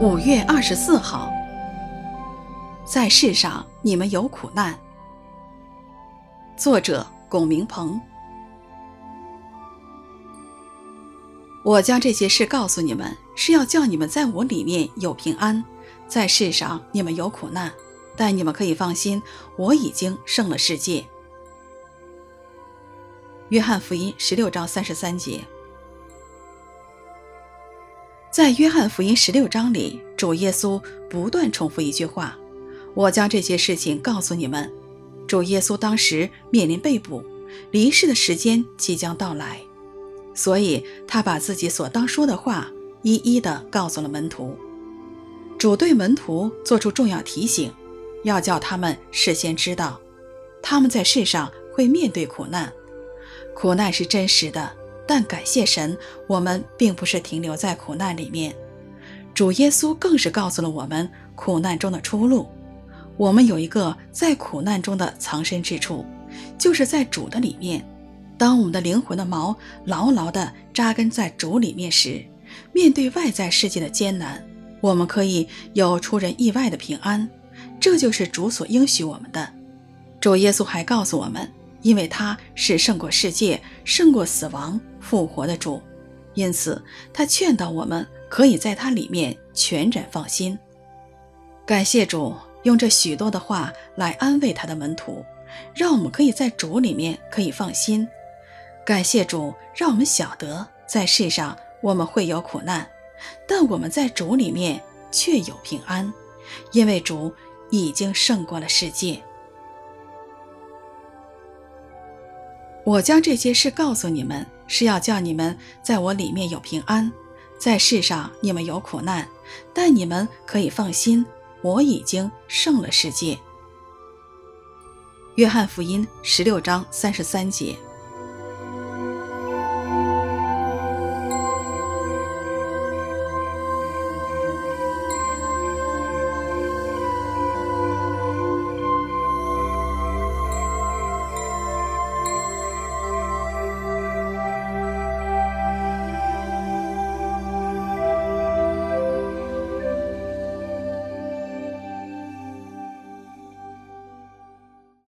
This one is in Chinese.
五月二十四号，在世上你们有苦难。作者：龚明鹏。我将这些事告诉你们，是要叫你们在我里面有平安。在世上你们有苦难，但你们可以放心，我已经胜了世界。约翰福音十六章三十三节。在约翰福音十六章里，主耶稣不断重复一句话：“我将这些事情告诉你们。”主耶稣当时面临被捕、离世的时间即将到来，所以他把自己所当说的话一一的告诉了门徒。主对门徒做出重要提醒，要叫他们事先知道，他们在世上会面对苦难，苦难是真实的。但感谢神，我们并不是停留在苦难里面。主耶稣更是告诉了我们苦难中的出路。我们有一个在苦难中的藏身之处，就是在主的里面。当我们的灵魂的锚牢牢地扎根在主里面时，面对外在世界的艰难，我们可以有出人意外的平安。这就是主所应许我们的。主耶稣还告诉我们。因为他是胜过世界、胜过死亡、复活的主，因此他劝导我们可以在他里面全然放心。感谢主用这许多的话来安慰他的门徒，让我们可以在主里面可以放心。感谢主让我们晓得在世上我们会有苦难，但我们在主里面却有平安，因为主已经胜过了世界。我将这些事告诉你们，是要叫你们在我里面有平安。在世上你们有苦难，但你们可以放心，我已经胜了世界。约翰福音十六章三十三节。